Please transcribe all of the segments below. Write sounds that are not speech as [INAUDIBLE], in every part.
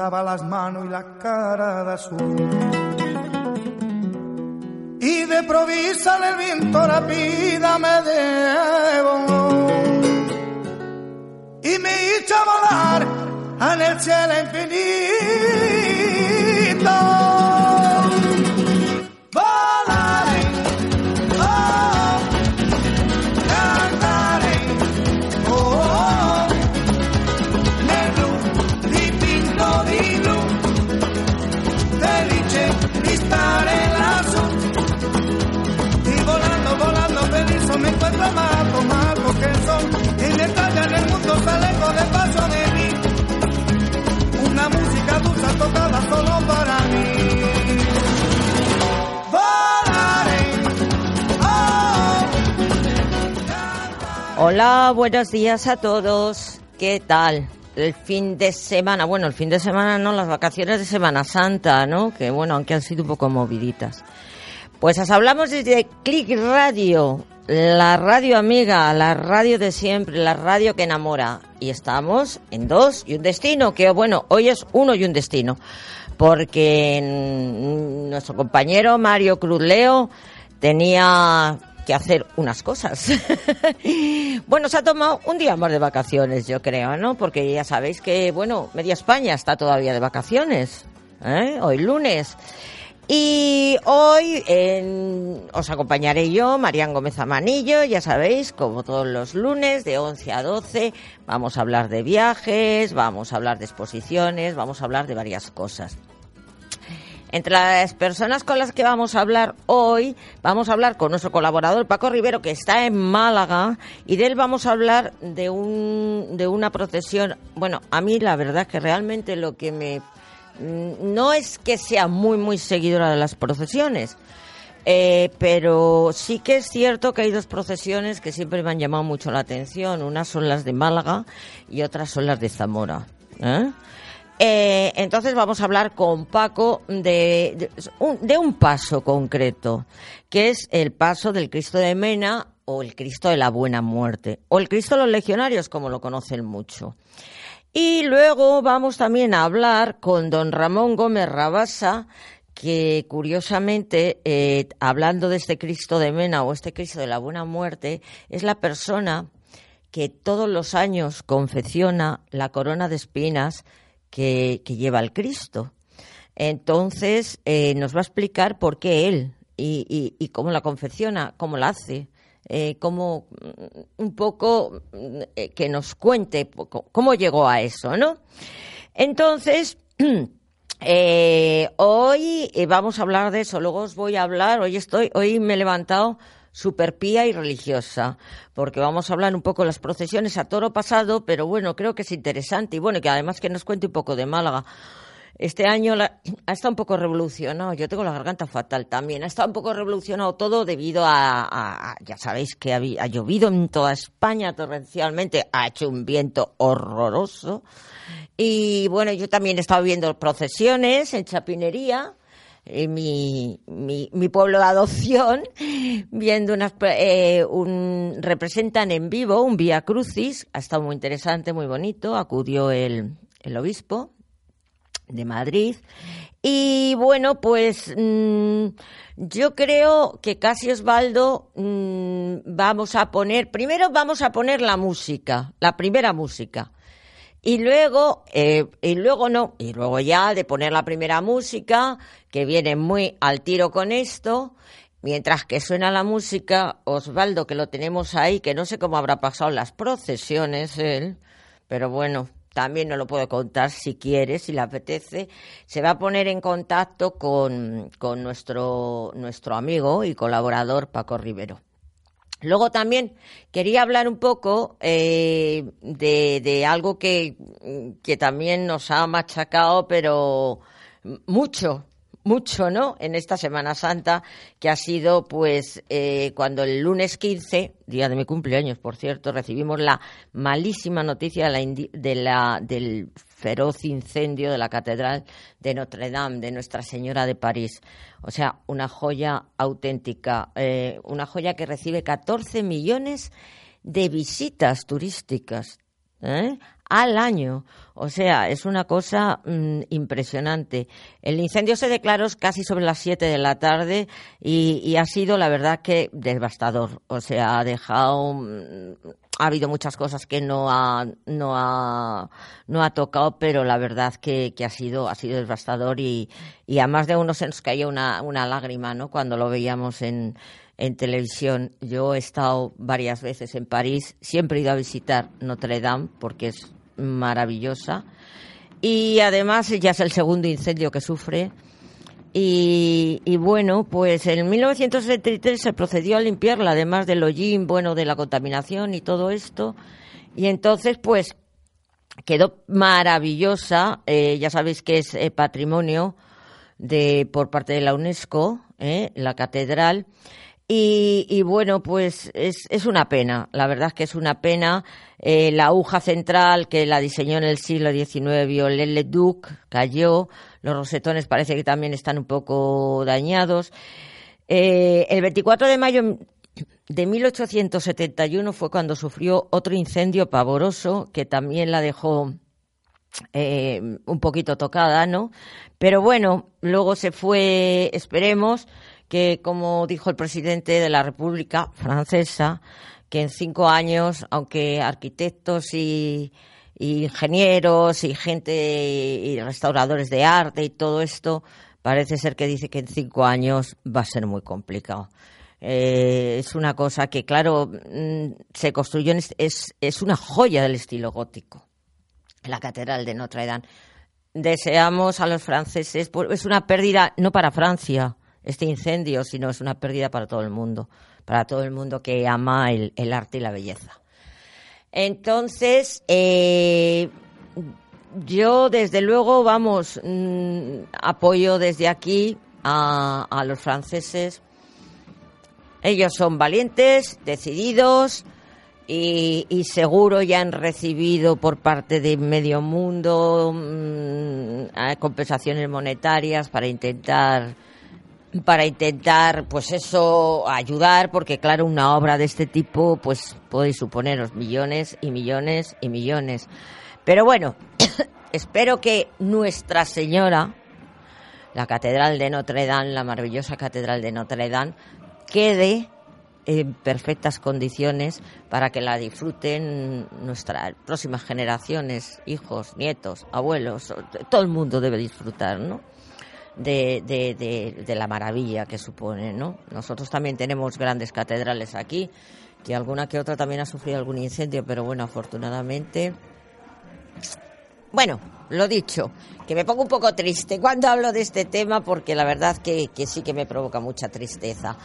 pintaba las manos y la cara de azul. Y de provisa el viento rápida me debo. Y me hizo volar en el cielo infinito. Son. Y el mundo paso de mí. Una música dulce tocada solo para mí. Oh, Hola, buenos días a todos. ¿Qué tal? El fin de semana, bueno, el fin de semana no, las vacaciones de Semana Santa, ¿no? Que bueno, aunque han sido un poco moviditas. Pues os hablamos desde Click Radio, la radio amiga, la radio de siempre, la radio que enamora. Y estamos en dos y un destino, que bueno, hoy es uno y un destino. Porque nuestro compañero Mario Cruz Leo tenía que hacer unas cosas. [LAUGHS] bueno, se ha tomado un día más de vacaciones, yo creo, ¿no? Porque ya sabéis que, bueno, media España está todavía de vacaciones. ¿eh? Hoy lunes. Y hoy en- os acompañaré yo, Marián Gómez Amanillo, ya sabéis, como todos los lunes, de 11 a 12, vamos a hablar de viajes, vamos a hablar de exposiciones, vamos a hablar de varias cosas. Entre las personas con las que vamos a hablar hoy, vamos a hablar con nuestro colaborador Paco Rivero, que está en Málaga, y de él vamos a hablar de, un, de una procesión. Bueno, a mí la verdad que realmente lo que me... mm, No es que sea muy, muy seguidora de las procesiones, eh, pero sí que es cierto que hay dos procesiones que siempre me han llamado mucho la atención. Unas son las de Málaga y otras son las de Zamora. ¿eh? Eh, entonces vamos a hablar con Paco de, de, de un paso concreto, que es el paso del Cristo de Mena o el Cristo de la Buena Muerte, o el Cristo de los Legionarios, como lo conocen mucho. Y luego vamos también a hablar con don Ramón Gómez Rabasa, que curiosamente, eh, hablando de este Cristo de Mena o este Cristo de la Buena Muerte, es la persona que todos los años confecciona la corona de espinas que, que lleva el Cristo. Entonces, eh, nos va a explicar por qué él y, y- y cómo la confecciona, cómo la hace, eh, cómo mm, un poco mm, eh, que nos cuente poco- cómo llegó a eso, ¿no? Entonces, [CLEARS THROAT] eh, hoy eh, vamos a hablar de eso. Luego os voy a hablar. Hoy estoy, hoy me he levantado super pía y religiosa, porque vamos a hablar un poco de las procesiones a toro pasado, pero bueno, creo que es interesante y bueno, que además que nos cuente un poco de Málaga. Este año la- ha estado un poco revolucionado. Yo tengo la garganta fatal también. Ha estado un poco revolucionado todo debido a, ya sabéis que ha llovido en toda España torrencialmente. Ha hecho un viento horroroso. Y bueno, yo también he estado viendo procesiones en Chapinería, en mi, mi, mi pueblo de adopción, viendo unas, eh, un, representan en vivo un Vía Crucis. Ha estado muy interesante, muy bonito. Acudió el, el obispo de Madrid. Y bueno, pues mm, yo creo que casi Osvaldo mm, vamos a poner, primero vamos a poner la música, la primera música. Y luego, eh, y luego no, y luego ya de poner la primera música, que viene muy al tiro con esto, mientras que suena la música, Osvaldo, que lo tenemos ahí, que no sé cómo habrá pasado las procesiones él, pero bueno, también nos lo puedo contar si quiere, si le apetece, se va a poner en contacto con, con nuestro, nuestro amigo y colaborador Paco Rivero. Luego también quería hablar un poco eh, de, de algo que que también nos ha machacado, pero mucho, mucho, ¿no? En esta Semana Santa, que ha sido, pues, eh, cuando el lunes 15, día de mi cumpleaños, por cierto, recibimos la malísima noticia de la, de la, del feroz incendio de la Catedral de Notre Dame, de Nuestra Señora de París. O sea, una joya auténtica, eh, una joya que recibe 14 millones de visitas turísticas. ¿eh? Al año. O sea, es una cosa mm, impresionante. El incendio se declaró casi sobre las 7 de la tarde y, ha sido, la verdad, que devastador. O sea, ha dejado. Mm, ha habido muchas cosas que no ha, no ha, no ha tocado, pero la verdad que, que ha, sido, ha sido devastador y, y a más de uno se nos caía una, una lágrima ¿no? cuando lo veíamos en, en televisión. Yo he estado varias veces en París, siempre he ido a visitar Notre Dame porque es maravillosa. Y además ya es el segundo incendio que sufre. Y, bueno, pues en 1973 se procedió a limpiarla, además del hollín, bueno, de la contaminación y todo esto. Y entonces, pues, quedó maravillosa. Eh, ya sabéis que es eh, patrimonio de, por parte de la UNESCO, eh, la catedral. Y, bueno, pues es, es, una pena, la verdad es que es una pena. Eh, la aguja central que la diseñó en el siglo XIX, Viollet-le-Duc, cayó. Los rosetones parece que también están un poco dañados. Eh, el 24 de mayo de 1871 fue cuando sufrió otro incendio pavoroso que también la dejó eh, un poquito tocada, ¿no? Pero bueno, luego se fue, esperemos, que, como dijo el presidente de la República Francesa, que en cinco años, aunque arquitectos y, ingenieros y gente y restauradores de arte y todo esto, parece ser que dice que en cinco años va a ser muy complicado. Eh, es una cosa que, claro, mm, se construyó, en, es, es una joya del estilo gótico, la Catedral de Notre Dame. Deseamos a los franceses, pues, es una pérdida no para Francia, este incendio, sino es una pérdida para todo el mundo, para todo el mundo que ama el, arte y la belleza. Entonces, eh, yo desde luego, vamos, mm, apoyo desde aquí a, los franceses. Ellos son valientes, decididos, y, y, seguro ya han recibido por parte de medio mundo mm, compensaciones monetarias para intentar para intentar, pues eso, ayudar, porque claro, una obra de este tipo, pues puede suponeros millones y millones y millones. Pero bueno, [COUGHS] espero que Nuestra Señora, la Catedral de Notre Dame, la maravillosa Catedral de Notre Dame, quede en perfectas condiciones para que la disfruten nuestras próximas generaciones, hijos, nietos, abuelos, todo el mundo debe disfrutar, ¿no? De, de, de, la maravilla que supone, ¿no? Nosotros también tenemos grandes catedrales aquí, que alguna que otra también ha sufrido algún incendio, pero bueno, afortunadamente. Bueno, lo dicho, que me pongo un poco triste cuando hablo de este tema, porque la verdad que, que sí que me provoca mucha tristeza.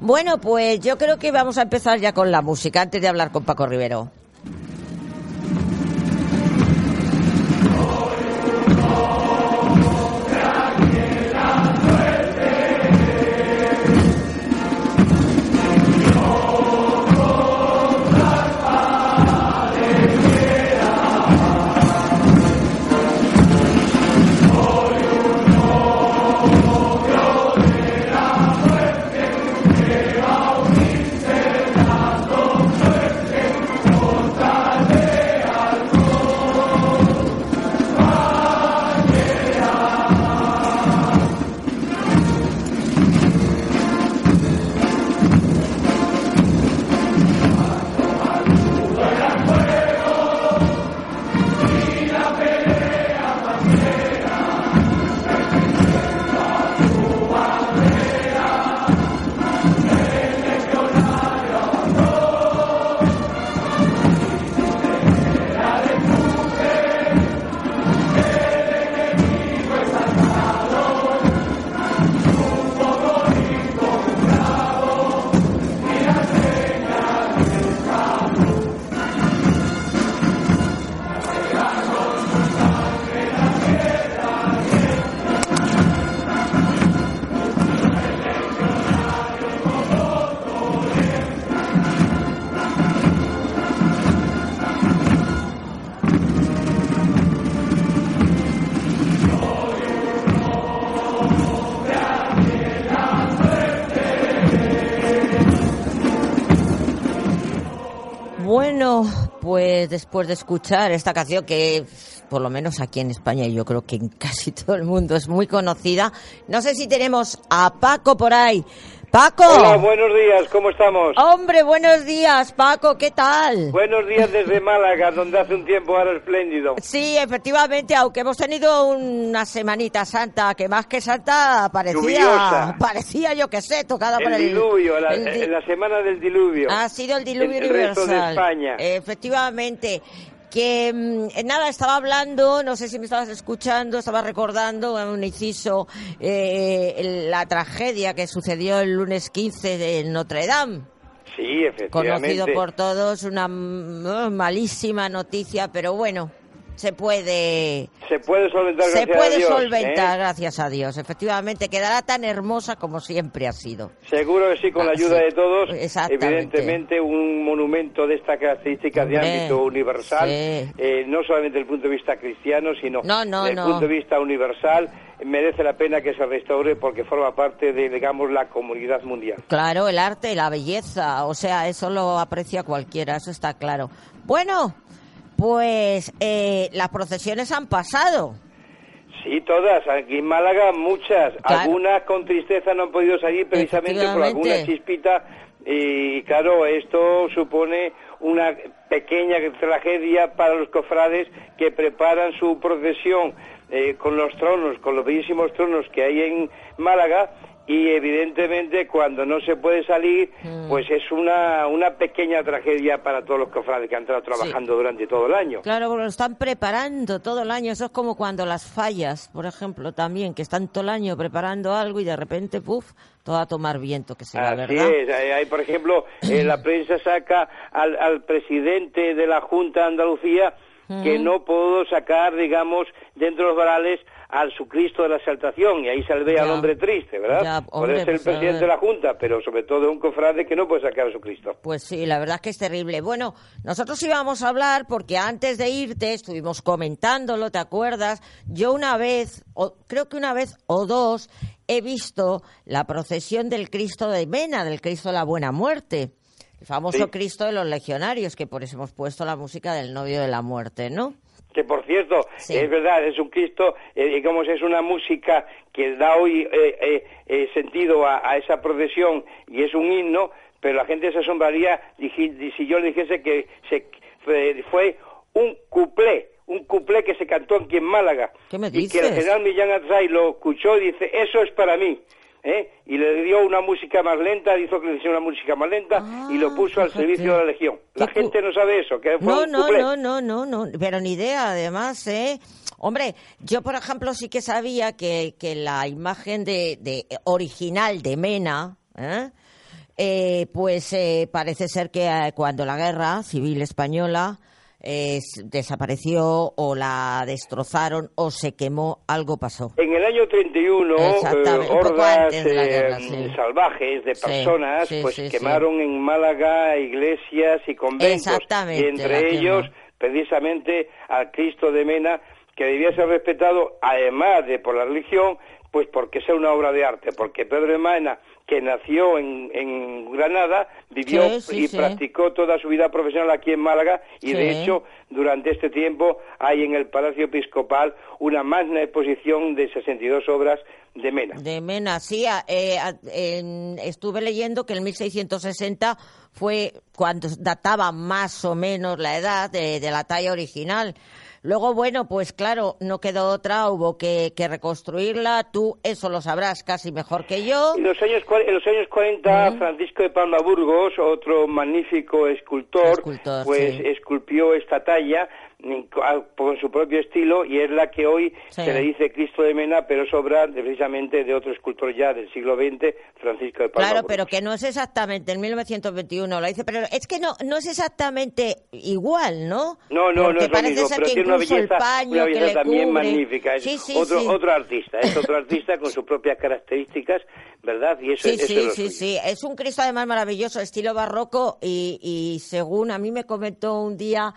Bueno, pues yo creo que vamos a empezar ya con la música, antes de hablar con Paco Rivero. Después de escuchar esta canción que, por lo menos aquí en España, yo creo que en casi todo el mundo es muy conocida. No sé si tenemos a Paco por ahí. Paco. Hola, buenos días, ¿cómo estamos? Hombre, buenos días, Paco, ¿qué tal? Buenos días desde Málaga, donde hace un tiempo ahora espléndido. Sí, efectivamente, aunque hemos tenido una semanita santa, que más que santa parecía, Lluviosa. parecía yo que sé, tocada por El el diluvio, la, el di- la semana del diluvio. Ha sido el diluvio El- el resto de universal. España. Efectivamente. Que mm, eh, nada, estaba hablando, no sé si me estabas escuchando, estaba recordando en un inciso eh, la tragedia que sucedió el lunes 15 de Notre Dame. Sí, efectivamente. Conocido por todos, una mm, malísima noticia, pero bueno, se puede Se puede solventar se gracias puede a Dios, solventar, ¿eh? gracias a Dios. Efectivamente, quedará tan hermosa como siempre ha sido. Seguro que sí, con la Ah, ayuda sí. de todos. Exactamente. Evidentemente, un monumento de estas características de ámbito universal, sí. eh, no solamente desde el punto de vista cristiano, sino No, no, desde no. el punto de vista universal, merece la pena que se restaure porque forma parte de, digamos, la comunidad mundial. Claro, el arte, la belleza, o sea, eso lo aprecia cualquiera, eso está claro. Bueno, pues eh, las procesiones han pasado. Sí, todas. Aquí en Málaga muchas. Claro. Algunas con tristeza no han podido salir precisamente por alguna chispita. Y claro, esto supone una pequeña tragedia para los cofrades que preparan su procesión eh, con los tronos, con los bellísimos tronos que hay en Málaga. Y evidentemente cuando no se puede salir, Mm. pues es una, una pequeña tragedia para todos los cofrades que han estado trabajando durante todo el año. Claro, porque lo están preparando todo el año. Eso es como cuando las fallas, por ejemplo, también, que están todo el año preparando algo y de repente, puf, todo a tomar viento que se va, Así ¿verdad? es, hay, hay, por ejemplo, eh, la prensa saca al, al presidente de la Junta de Andalucía que no pudo sacar, digamos, dentro de los varales al su Cristo de la Exaltación, y ahí ve al hombre triste, ¿verdad? Ya, hombre, ser el pues, presidente de la Junta, pero sobre todo un cofrade que no puede sacar a su Cristo. Pues sí, la verdad es que es terrible. Bueno, nosotros íbamos a hablar porque antes de irte estuvimos comentándolo, ¿te acuerdas? Yo una vez, o creo que una vez o dos, he visto la procesión del Cristo de Mena, del Cristo de la Buena Muerte. El famoso Sí. Cristo de los legionarios, que por eso hemos puesto la música del novio de la muerte, ¿no? Que por cierto, Sí. es verdad, es un Cristo, eh, digamos, es una música que da hoy eh, eh, eh, sentido a, a esa procesión y es un himno, pero la gente se asombraría si yo le dijese que se, fue, un cuplé, un cuplé que se cantó aquí en Málaga. ¿Qué me Y que el dices? general Millán Atzai lo escuchó y dice, eso es para mí. ¿Eh? Y le dio una música más lenta, hizo que le hiciera una música más lenta y lo Ah, puso al servicio de la Legión. La gente no sabe eso, que fue No, un no, cuplé. no, no, no, no, pero ni idea, además, ¿eh? Hombre, yo, por ejemplo, sí que sabía que, que la imagen de, de original de Mena, ¿eh? Eh, pues eh, parece ser que eh, cuando la guerra civil española eh, desapareció o la destrozaron o se quemó, algo pasó. En el año 31, eh, hordas de eh, guerra, sí. salvajes de personas sí, pues sí, sí. quemaron en Málaga iglesias y conventos. Y entre ellos, precisamente, al Cristo de Mena, que debía ser respetado, además de por la religión, pues porque sea una obra de arte, porque Pedro de Mena, que nació en, en Granada, vivió Sí, sí, y sí. practicó toda su vida profesional aquí en Málaga, y de hecho, durante este tiempo hay en el Palacio Episcopal una magna exposición de 62 obras de Mena. De Mena, sí. a- eh, en- estuve leyendo que en 1660 fue cuando databa más o menos la edad de, de la talla original. Luego, bueno, pues claro, no quedó otra, hubo que, que reconstruirla. Tú eso lo sabrás casi mejor que yo. En los años, en los años 40, Francisco de Palma Burgos, otro magnífico escultor, Escultor, pues sí. esculpió esta talla con su propio estilo y es la que hoy Sí. se le dice Cristo de Mena, pero es obra de- precisamente de otro escultor ya del siglo XX, Francisco de Palma Claro, pero que no es exactamente en 1921 lo dice, pero es que no no es exactamente igual, ¿no? No, no, Porque no es lo parece mismo, ser pero que tiene una belleza, una belleza le también cubre- magnífica. Es Sí, sí, otro, otro artista, es otro artista con sus propias características, ¿verdad? Y eso, Sí, eso sí, es lo sí, sí. Es un Cristo además maravilloso, estilo barroco y, y según a mí me comentó un día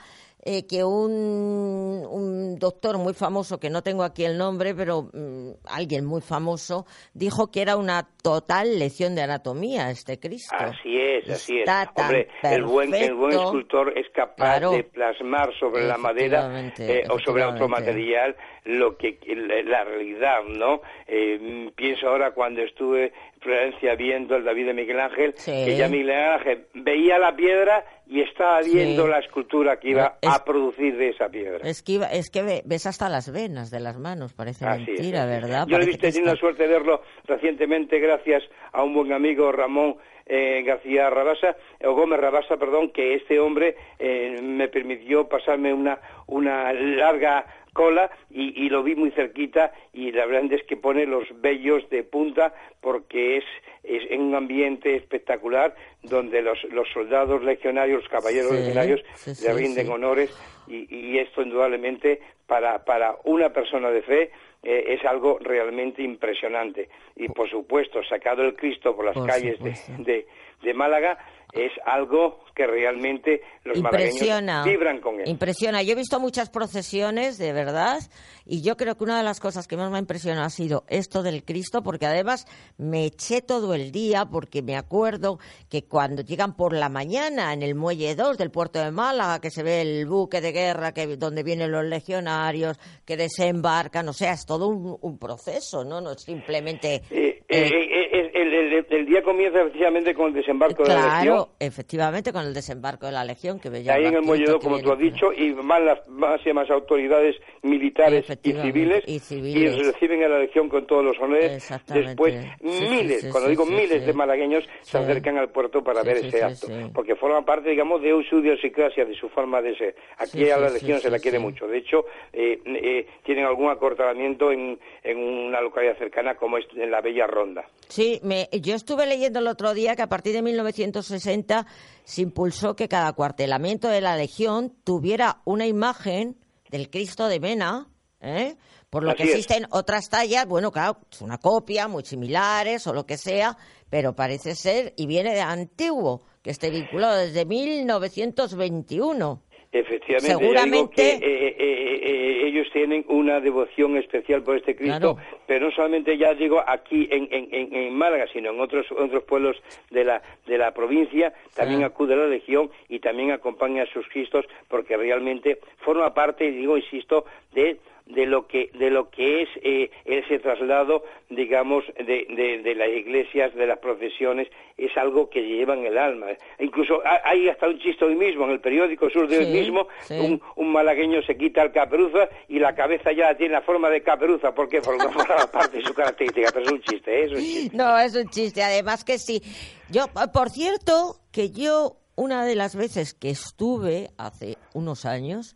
eh, que un, un, doctor muy famoso, que no tengo aquí el nombre, pero mm, alguien muy famoso, dijo que era una total lección de anatomía este Cristo. Así es, así es. Hombre, el buen, el buen escultor es capaz de plasmar sobre la madera eh, o sobre otro material lo que la realidad, ¿no? Eh, pienso ahora cuando estuve en Florencia viendo el David de Miguel Ángel, que ya Miguel Ángel veía la piedra y estaba viendo la escultura que iba a producir de esa piedra. Es que, es que ves hasta las venas de las manos, parece mentira, ¿verdad? Yo he tenido la suerte de verlo recientemente gracias a un buen amigo Ramón eh, García Rabasa, o Gómez Rabasa, perdón, que este hombre eh, me permitió pasarme una, una larga cola y, lo vi muy cerquita y la verdad es que pone los vellos de punta porque es, es en un ambiente espectacular donde los, los soldados legionarios, los caballeros legionarios le rinden honores y, esto indudablemente para, para una persona de fe eh, es algo realmente impresionante. Y por supuesto, sacado el Cristo por las calles de, de Málaga, es algo que realmente los impresiona, vibran con él. Impresiona. Yo he visto muchas procesiones, de verdad, y yo creo que una de las cosas que más me ha impresionado ha sido esto del Cristo, porque además me eché todo el día, porque me acuerdo que cuando llegan por la mañana en el muelle 2 del puerto de Málaga, que se ve el buque de guerra, que donde vienen los legionarios, que desembarcan, o sea, es todo un, proceso, ¿no? No es simplemente... Eh, eh, eh, el, día comienza efectivamente con el desembarco de la Legión. efectivamente, con el desembarco de la Legión que veía. Ahí en el Muelle como tú has dicho, y van las máximas autoridades militares y civiles, y reciben a la Legión con todos los honores. Después, miles, cuando digo miles de malagueños, se acercan al puerto para ver ese acto, porque forman parte, digamos, de su idiosincrasia, de su forma de ser. Aquí a la Legión se la quiere mucho. De hecho, eh, eh, tienen algún acortamiento en, en una localidad cercana como es en la Bella Ronda. Sí, yo estuve leyendo el otro día que a partir de 1960 se impulsó que cada cuartelamiento de la Legión tuviera una imagen del Cristo de Mena, ¿eh? por lo que existen otras tallas, bueno, claro, es una copia, muy similares o lo que sea, pero parece ser, y viene de antiguo, que esté vinculado desde 1921. Efectivamente, Seguramente... Eh, eh, eh, ellos tienen una devoción especial por este Cristo, pero no solamente ya digo aquí en, en, en, Málaga, sino en otros otros pueblos de la de la provincia, también acude la Legión y también acompaña a sus Cristos, porque realmente forma parte, digo, insisto, de de lo que de lo que es eh, ese traslado digamos de, de, las iglesias de las procesiones es algo que lleva en el alma. Incluso hay hasta un chiste hoy mismo en el periódico sur de hoy mismo un, un, malagueño se quita el caperuza y la cabeza ya tiene la forma de caperuza porque [LAUGHS] forma parte de su característica pero es un chiste ¿eh? es un chiste. No es un chiste además que sí. Yo por cierto que yo una de las veces que estuve hace unos años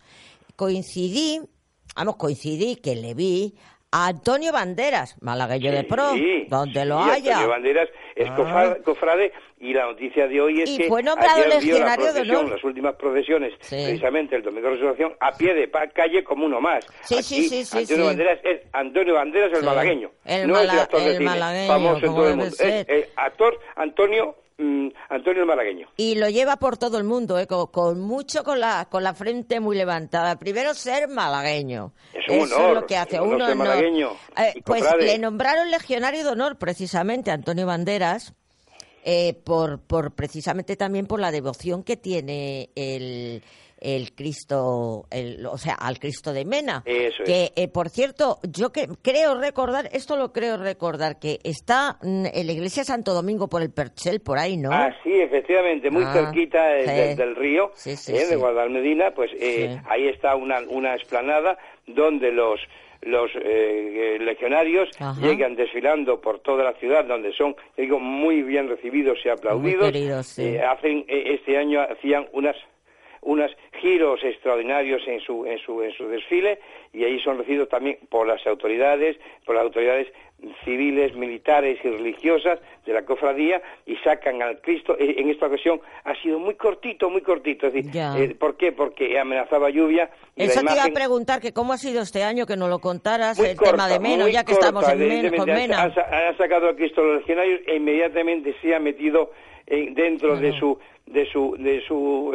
coincidí vamos, coincidí que le vi a Antonio Banderas, malagueño de pro, donde lo haya. Antonio Banderas es ah. cofrade y la noticia de hoy es y que fue nombrado legionario de honor. las últimas procesiones, precisamente el domingo de resurrección, a pie de calle como uno más. Sí, sí, sí, sí, Antonio Banderas es Antonio Banderas el malagueño, el no es el actor de cine, famoso en todo el mundo. Es actor Antonio Mm, Antonio el Malagueño. Y lo lleva por todo el mundo, ¿eh? con, mucho con la, con la frente muy levantada. Primero ser malagueño. Es un honor. Es lo que hace uno. malagueño eh, pues le nombraron legionario de honor precisamente a Antonio Banderas. Eh, por, por precisamente también por la devoción que tiene el, el Cristo, el, o sea, al Cristo de Mena. que, eh, por cierto, yo que, creo recordar, esto lo creo recordar, que está mm, en la iglesia Santo Domingo por el Perchel, por ahí, ¿no? Ah, sí, efectivamente, muy ah, cerquita del, río, eh, de Guadalmedina, pues eh, ahí está una, una explanada donde los los legionarios llegan desfilando por toda la ciudad donde son digo muy bien recibidos y aplaudidos. hacen este año hacían unas unos giros extraordinarios en su, en su, en su desfile y ahí son recibidos también por las autoridades, por las autoridades civiles, militares y religiosas de la cofradía y sacan al Cristo. Eh, en esta ocasión ha sido muy cortito, muy cortito. Es decir, eh, ¿Por qué? Porque amenazaba lluvia. Eso te iba a preguntar, que cómo ha sido este año, que nos lo contaras, el tema de menos, ya que estamos en menos, con Mena. Han, sacado al Cristo los legionarios e inmediatamente se ha metido dentro de su, de su, de su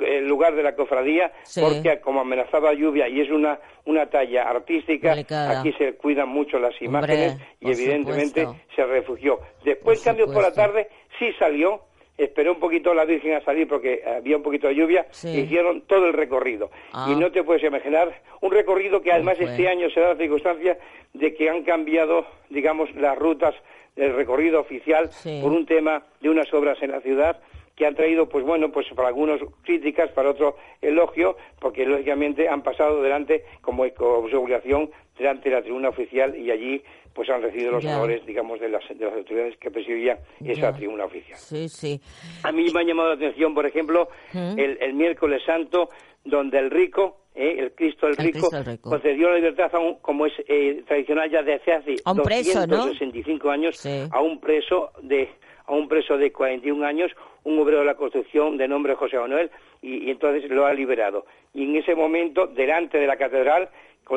el lugar de la cofradía Sí. porque como amenazaba lluvia y es una una talla artística Delicada. aquí se cuidan mucho las Hombre, imágenes y evidentemente supuesto. se refugió después Por cambio por la tarde sí salió esperó un poquito la Virgen a salir porque había un poquito de lluvia Sí. e hicieron todo el recorrido Ah. y no te puedes imaginar un recorrido que además este año se da la circunstancia de que han cambiado digamos las rutas del recorrido oficial Sí. por un tema de unas obras en la ciudad que han traído, pues bueno, pues para algunos críticas, para otros elogio, porque lógicamente han pasado delante, como, como su obligación, delante de la tribuna oficial y allí pues han recibido los Ya. honores, digamos, de las, de las autoridades que presidían esa Ya. tribuna oficial. Sí, sí. A mí me ha llamado la atención, por ejemplo, ¿Mm? el, el miércoles santo, donde el rico, eh, el Cristo el El rico, Cristo el rico. concedió la libertad, a un, como es eh, tradicional ya desde hace A un preso, ¿no? 265 años, Sí. a un preso de a un preso de 41 años, un obrero de la construcción de nombre José Manuel, y, entonces lo ha liberado. Y en ese momento, delante de la catedral,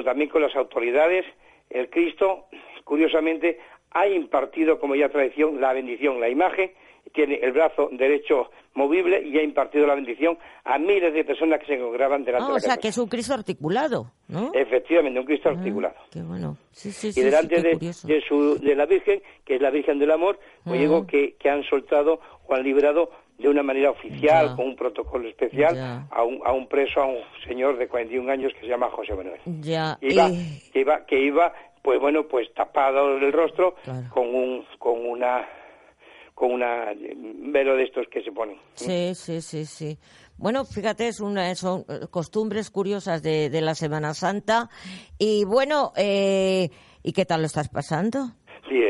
también con las autoridades, el Cristo, curiosamente, ha impartido, como ya tradición, la bendición, la imagen, tiene el brazo derecho movible y ha impartido la bendición a miles de personas que se congregaban delante Ah, de o la sea, catedral. que es un Cristo articulado, ¿no? Efectivamente, un Cristo Ah, articulado. Qué bueno. Sí, sí, y delante de, de su, de la Virgen, que es la Virgen del Amor, pues Mm. digo que, que han soltado o han liberado de una manera oficial, Ya. con un protocolo especial, Ya. a un, a un preso, a un señor de 41 años que se llama José Manuel. Ya. Que iba, que iba, que iba, pues bueno, pues tapado el rostro Claro. con un, con una, con una velo de estos que se ponen. Sí, sí, sí, sí. Bueno, fíjate, es una, son eh, costumbres curiosas de, de la Semana Santa. Y bueno, eh, ¿y qué tal lo estás pasando?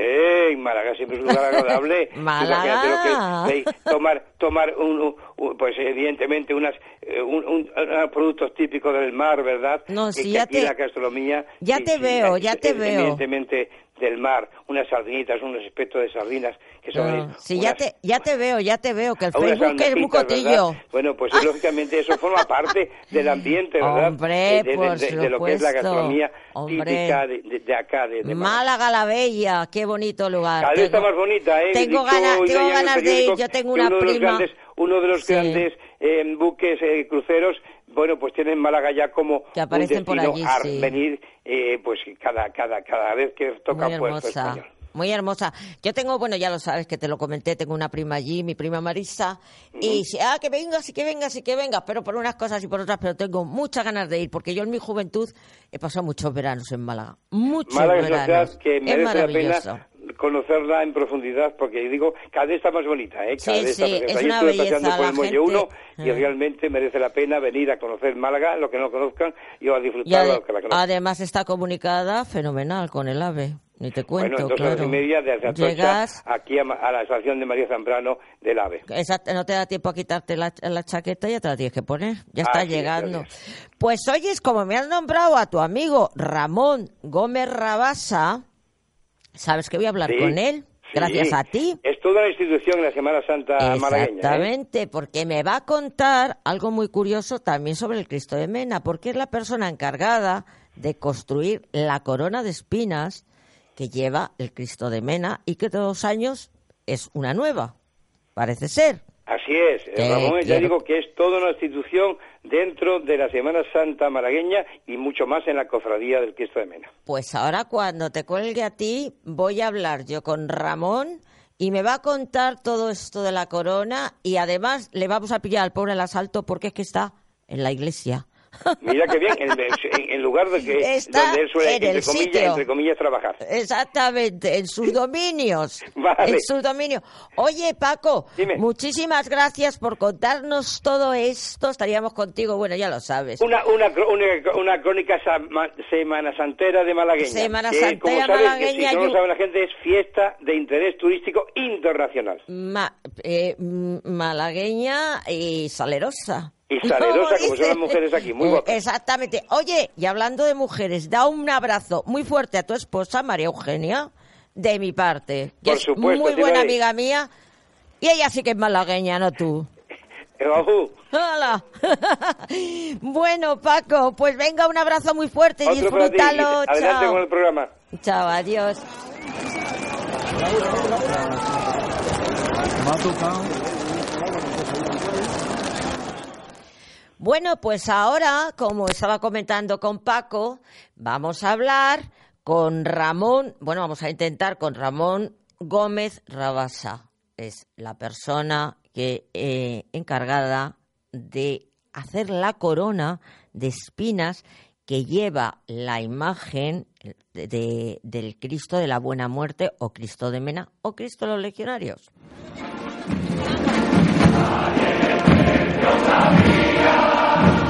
Bien, Málaga siempre es un lugar agradable. [LAUGHS] Málaga. Lo que tomar, tomar un, un- pues evidentemente unas, eh, un- un- unos productos típicos del mar, ¿verdad? No, sí, que ya aquí te- la gastronomía. ya sí, te sí, veo, ya te veo. Evidentemente del mar, unas sardinitas, unos espectros de sardinas que son. Ah, sí, ya unas- te, ya te veo, ya te veo, que el Facebook es muy almejitas, cotillo. ¿verdad? Bueno, pues eh, lógicamente eso forma parte del ambiente, ¿verdad? Hombre, de, de- por de- de lo que es la gastronomía Hombre. típica de, acá, de, de Málaga. Málaga la Bella, qué bonito lugar. Cada vez está Tengo- más bonita, ¿eh? Tengo hoy tengo ganas de ir. Yo tengo una uno de los prima. grandes, uno de los Sí. grandes eh, buques eh, cruceros, bueno, pues tienen Málaga ya como Que aparecen un por allí, a sí. venir, eh, pues cada, cada, cada vez que toca muy puerto español. Muy hermosa. Yo tengo, bueno, ya lo sabes que te lo comenté, tengo una prima allí, mi prima Marisa, y dice, ah, que vengas y que vengas y que vengas, pero por unas cosas y por otras, pero tengo muchas ganas de ir, porque yo en mi juventud he pasado muchos veranos en Málaga. Muchos Málaga es veranos. ciudad que es merece la maravilloso. pena conocerla en profundidad, porque digo, cada vez está más bonita, ¿eh? Cada Sí, vez está sí, es Yo una estuve belleza, paseando por el Muelle gente- 1 y Ah. realmente merece la pena venir a conocer Málaga, lo que no conozcan, y a Y ade- lo que la conozcan. además está comunicada fenomenal con el AVE. Ni te cuento, bueno, en dos claro. y media desde Atocha Llegas, aquí a, a la estación de María Zambrano del AVE. Exacto, no te da tiempo a quitarte la, la chaqueta, ya te la tienes que poner. Ya está Así es, llegando. Pues oyes, como me has nombrado a tu amigo Ramón Gómez Rabasa, ¿sabes que voy a hablar Sí, con él? sí. Gracias a ti. Es toda la institución en la Semana Santa malagueña. ¿eh? Exactamente, porque me va a contar algo muy curioso también sobre el Cristo de Mena, porque es la persona encargada de construir la corona de espinas que lleva el Cristo de Mena y que todos los años es una nueva, parece ser. Así es, eh, Ramón, ya digo que es toda una institución dentro de la Semana Santa malagueña y mucho más en la cofradía del Cristo de Mena. Pues ahora cuando te cuelgue a ti voy a hablar yo con Ramón y me va a contar todo esto de la corona y además le vamos a pillar al pobre el asalto porque es que está en la iglesia. Mira que bien, en, lugar de que Está donde él suele, en el entre comillas, sitio. entre comillas, trabajar. Exactamente, en sus dominios. [LAUGHS] Vale. En sus dominios. Oye, Paco, Dime. muchísimas gracias por contarnos todo esto. Estaríamos contigo, bueno, ya lo sabes. Una, una, una, una crónica semana santera de malagueña. Semana que, Santera como sabes, malagueña Que si no lo sabe la gente, es fiesta de interés turístico internacional. Ma- eh, malagueña y salerosa. Y salerosa, como son las [LAUGHS] mujeres aquí, muy guapas. Exactamente. Oye, y hablando de mujeres, da un abrazo muy fuerte a tu esposa, María Eugenia, de mi parte, que Por es supuesto, muy buena amiga mía. Y ella sí que es malagueña, no tú. [LAUGHS] Hola. [LAUGHS] bueno, Paco, pues venga, un abrazo muy fuerte y Otro para ti. disfrútalo. Adelante Chao. con el programa. Chao, adiós. Bueno, pues ahora, como estaba comentando con Paco, vamos a hablar con Ramón, bueno, vamos a intentar con Ramón Gómez Rabasa. Es la persona que eh, encargada de hacer la corona de espinas que lleva la imagen de, del Cristo de la Buena Muerte o Cristo de Mena o Cristo de los Legionarios. Dios sabía.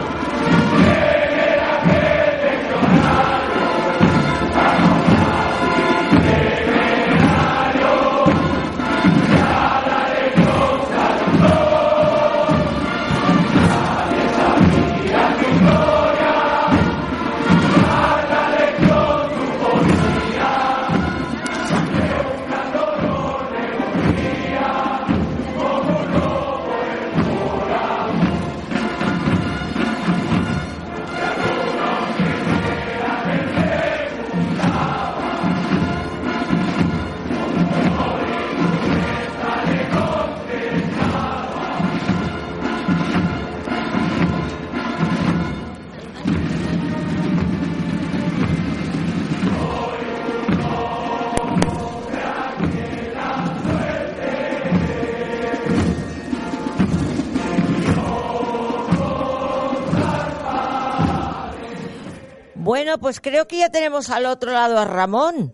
Bueno, pues creo que ya tenemos al otro lado a Ramón.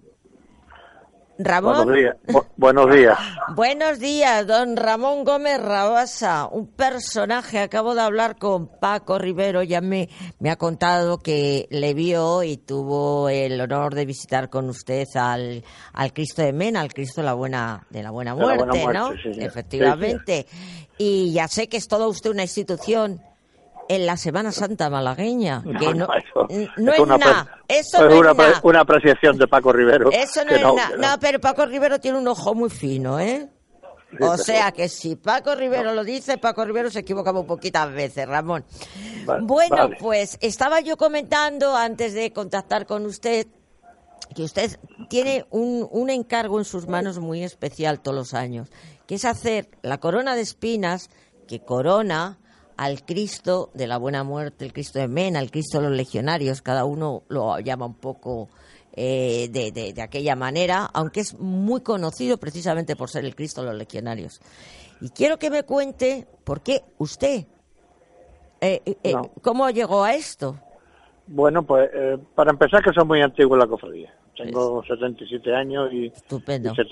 Ramón. Buenos días. buenos días. Buenos días, don Ramón Gómez Rabasa, un personaje. Acabo de hablar con Paco Rivero, ya me, me ha contado que le vio y tuvo el honor de visitar con usted al, al Cristo de Mena, al Cristo de la Buena, de la Buena Muerte, ¿no? Efectivamente. Y ya sé que es toda usted una institución en la Semana Santa malagueña. Que no, no, es, nada. Eso no es una, una, apreciación de Paco Rivero. Eso no es nada. No, pero Paco Rivero tiene un ojo muy fino, ¿eh? O sea que si Paco Rivero lo dice, Paco Rivero se equivoca muy poquitas veces, Ramón. bueno, pues estaba yo comentando antes de contactar con usted que usted tiene un, un encargo en sus manos muy especial todos los años, que es hacer la corona de espinas que corona al Cristo de la Buena Muerte, el Cristo de Mena, el Cristo de los Legionarios, cada uno lo llama un poco eh, de, de, aquella manera, aunque es muy conocido precisamente por ser el Cristo de los Legionarios. Y quiero que me cuente por qué usted, eh, eh, cómo llegó a esto. Bueno, pues para empezar que son muy antiguos la cofradía. Tengo 77 años y,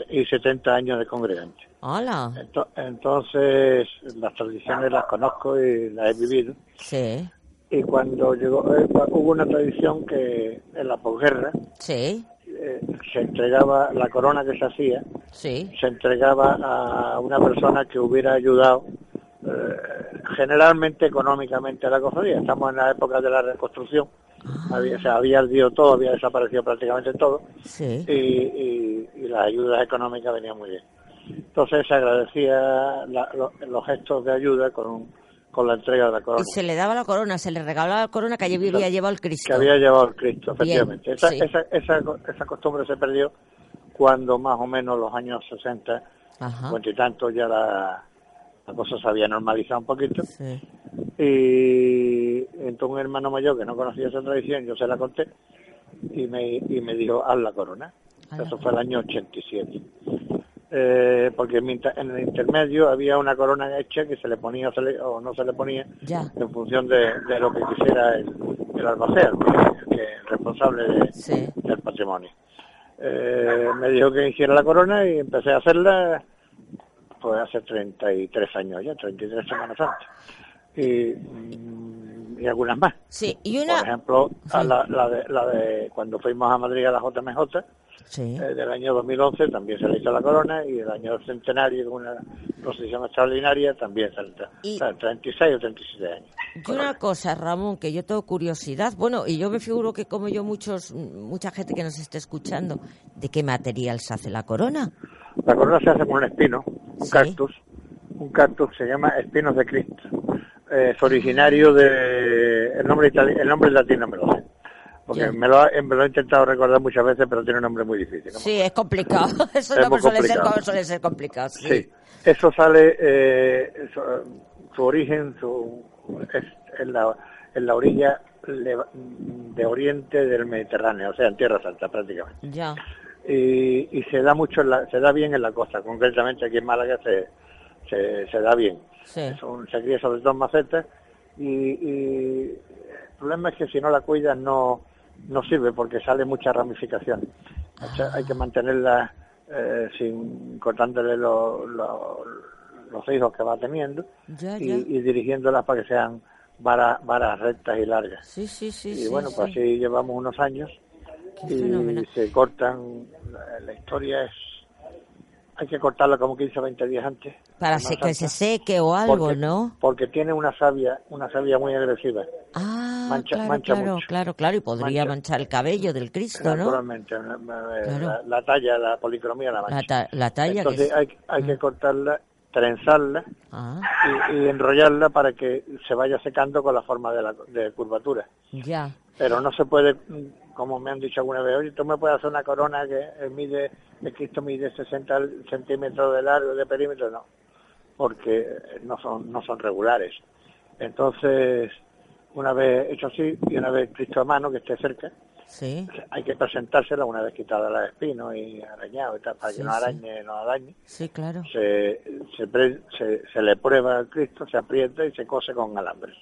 y, 70 años de congregante. Hola. Entonces, las tradiciones las conozco y las he vivido. Sí. Y cuando llegó, eh, hubo una tradición que en la posguerra sí. Eh, se entregaba la corona que se hacía, sí. se entregaba a una persona que hubiera ayudado eh, generalmente económicamente a la cofradía. Estamos en la época de la reconstrucción había, se había ardido todo, había desaparecido prácticamente todo y, las ayudas económicas venían muy bien. Entonces se agradecía los gestos de ayuda con, con la entrega de la corona. Y se le daba la corona, se le regalaba la corona que había llevado el Cristo. Que había llevado el Cristo, efectivamente. esa, esa, esa, costumbre se perdió cuando más o menos los años 60, cuarenta y tanto, ya la, la cosa se había normalizado un poquito. Y entonces un hermano mayor que no conocía esa tradición, yo se la conté y me, y me dijo, haz la corona. Eso fue el año 87. Eh, porque en el intermedio había una corona hecha que se le ponía o, no se le ponía en función de, lo que quisiera el, el albacea, que, es el responsable del patrimonio. Eh, me dijo que hiciera la corona y empecé a hacerla pues hace 33 años ya, 33 semanas antes. Y, mm, y algunas más. Sí, y una... Por ejemplo, la, la, de, la de cuando fuimos a Madrid a la JMJ, sí. eh, del año 2011 también se le hizo la corona y el año centenario con una procesión extraordinaria también se le hizo. O sea, 36 o 37 años. Y una cosa, Ramón, que yo tengo curiosidad, bueno, y yo me figuro que como yo muchos, mucha gente que nos esté escuchando, ¿de qué material se hace la corona? La corona se hace con un espino, un cactus, un cactus se llama espinos de Cristo. es originario de el nombre el nombre latino me lo sé. Porque me lo, me lo, he intentado recordar muchas veces, pero tiene un nombre muy difícil. Sí, es complicado. [LAUGHS] Eso es suele, ser, suele, ser, complicado. Sí. Eso sale, eh, su, origen su, es en la, en la orilla de oriente del Mediterráneo, o sea, en Tierra Santa prácticamente. Ya. Y, y se da mucho, en la- se da bien en la costa, concretamente aquí en Málaga se, se, se da bien. Sí. Son- se cría sobre todo en macetas y, y el problema es que si no la cuidas no, no sirve porque sale mucha ramificación. Hay que mantenerla eh, sin cortándole lo- lo- los hijos que va teniendo Ya, y, ya. y dirigiéndolas para que sean varas, varas rectas y largas. Sí, sí, sí. y sí, bueno, sí. pues así llevamos unos años y se cortan, la, la historia es, hay que cortarla como 15 o 20 días antes. Para que se seque o algo, porque, ¿no? Porque tiene una savia, una savia muy agresiva. Ah, mancha- claro, mancha claro, mucho. claro, claro. Y podría Mancha. manchar el cabello del Cristo, ¿no? Naturalmente, la, la- Claro. la talla, la policromía la La, mancha. ta- la talla Entonces que... hay, hay que cortarla, trenzarla Ah, y, y enrollarla para que se vaya secando con la forma de, la, de curvatura. ya. Pero no se puede, mm, como me han dicho alguna vez, oye, tú me puedes hacer una corona que eh, mide, el Cristo mide 60 centímetros de largo, de perímetro, no, porque no son, no son regulares. Entonces, una vez hecho así y una vez Cristo a mano que esté cerca, Sí, hay que presentársela una vez quitada la espino y arañado y tal, para Sí, que no sí. arañe, no dañe. sí, claro. Se, se, pre- se, se le prueba al Cristo, se aprieta y se cose con alambres.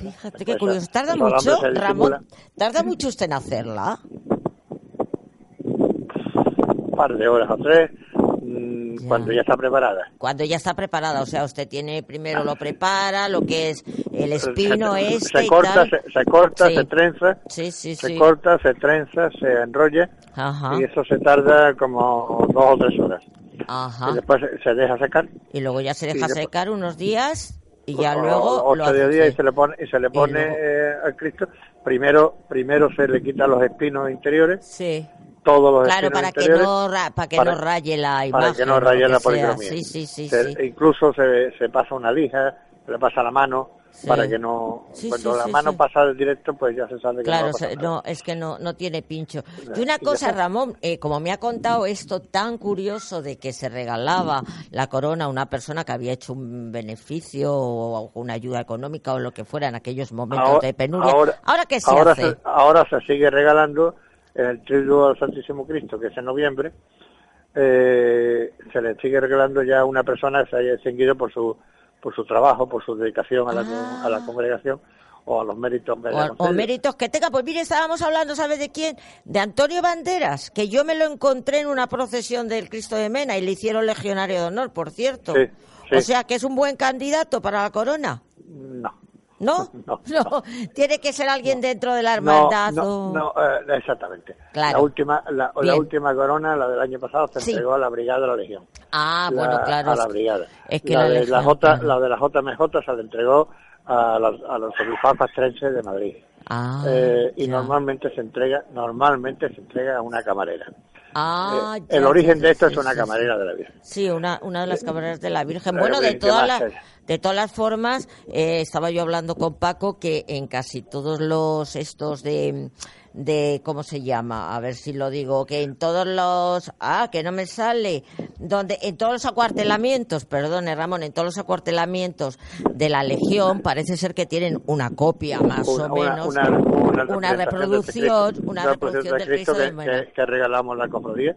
Fíjate qué curioso. ¿Tarda mucho. Ramón? ¿Tarda mucho usted en hacerla? un par de horas o tres mm, Ya. cuando ya está preparada. Cuando ya está preparada, o sea, usted tiene primero lo prepara, lo que es el espino se, este se y corta, tal. se, se corta, Sí. se trenza, Sí, sí, se corta, se trenza, se enrolla Ajá, y eso se tarda como dos o tres horas. ajá. Y después se, deja secar. Y luego ya se deja después- secar unos días y ya o- luego o lo ocho hace de día y se le pone y se le pone luego- eh, al Cristo. Primero, primero se le quita los espinos interiores, Sí. todos los Claro, espinos para que no ra- para que para- no raye la imagen. para que no lo raye la policromía. Sí, sí, sí, Se- sí. Incluso se, se pasa una lija, se le pasa la mano Sí. para que no... Sí, cuando sí, la mano pasa del directo, pues ya se sabe que Claro, no, va a es que no, no tiene pincho. Y una cosa. Ramón, eh, como me ha contado esto tan curioso de que se regalaba la corona a una persona que había hecho un beneficio o una ayuda económica o lo que fuera en aquellos momentos de penuria. Ahora, qué se ahora hace? Se, ahora se sigue regalando en el Triduo al Santísimo Cristo, que es en noviembre, eh, se le sigue regalando ya a una persona que se haya distinguido por su por su trabajo, por su dedicación a la, Ah. a la congregación o a los méritos que O, méritos que tenga. Pues mire, estábamos hablando, ¿sabe de quién? De Antonio Banderas, que yo me lo encontré en una procesión del Cristo de Mena y le hicieron legionario de honor, por cierto. Sí, sí. O sea, que es un buen candidato para la corona. No. [LAUGHS] [LAUGHS] ¿No? No, Tiene que ser alguien dentro de la hermandad. no, o- no, eh, exactamente. Claro. La última, la, la última corona, la del año pasado, se Sí. entregó a la Brigada de la Legión. Ah, La- bueno, claro. A la brigada. es que la, la de Legión, la, J, claro. la de la JMJ se le entregó a, los a los castrenses de Madrid. Ah, Eh, y normalmente se entrega normalmente se entrega a una camarera. Ah, Eh, el origen de esto sí, es una sí, camarera de la Virgen. Sí, una, una de las camareras de la Virgen. La Bueno, de Virgen, ¿qué todas las, de todas las formas, eh, estaba yo hablando con Paco que en casi todos los estos de, de, ¿cómo se llama? A ver si lo digo, que en todos los, ah, que no me sale, donde, en todos los acuartelamientos, perdone Ramón, en todos los acuartelamientos de la Legión parece ser que tienen una copia más Una, o menos. una- una una reproducción, de una reproducción del Cristo que, de que- que regalamos la cofradía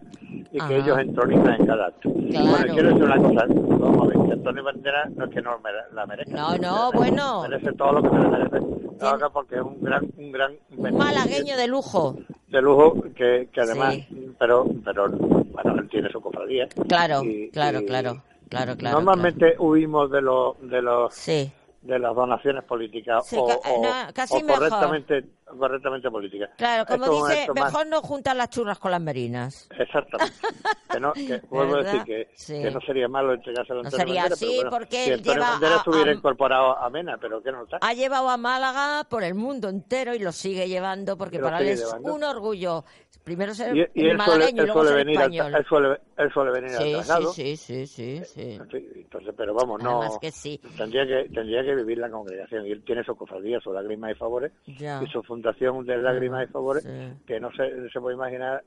y Ajá. que ellos entronizan en cada acto. Claro. Bueno, quiero decir una cosa, vamos a ver, que Antonio Banderas no es que no mere- la merezca. No, no, merece- bueno. Merece todo lo que se le merece. Porque es un gran, un gran Un malagueño de lujo. de lujo que, que además, Sí. pero, pero, bueno, él tiene su cofradía. Claro, Y- claro, y claro, claro, claro. Normalmente huimos de los, de los, Sí. de las donaciones políticas Sí, o, o- no, casi o mejor. correctamente, correctamente políticas. Claro, como Esto dice, más- mejor no juntar las churras con las merinas. Exactamente. [LAUGHS] Que no, que, vuelvo a decir que, Sí. que no sería malo entregárselo a No Antonio sería Banderas, así, bueno, porque si él lleva Banderas a- estuviera a- incorporado a Mena, pero que no está. Ha llevado a Málaga por el mundo entero y lo sigue llevando porque para él es llevando. un orgullo. Primero ser Y, y él, suele, él luego suele ser venir al, español. él suele, él suele venir al Sí, sí, traslado. sí, sí, sí, sí. En fin, Entonces, pero vamos, no. Además que sí. Tendría que, tendría que vivir la congregación. Y él tiene su cofradía, su lágrimas y favores Ya. y su De Lágrimas y Favores, sí. que no se, se puede imaginar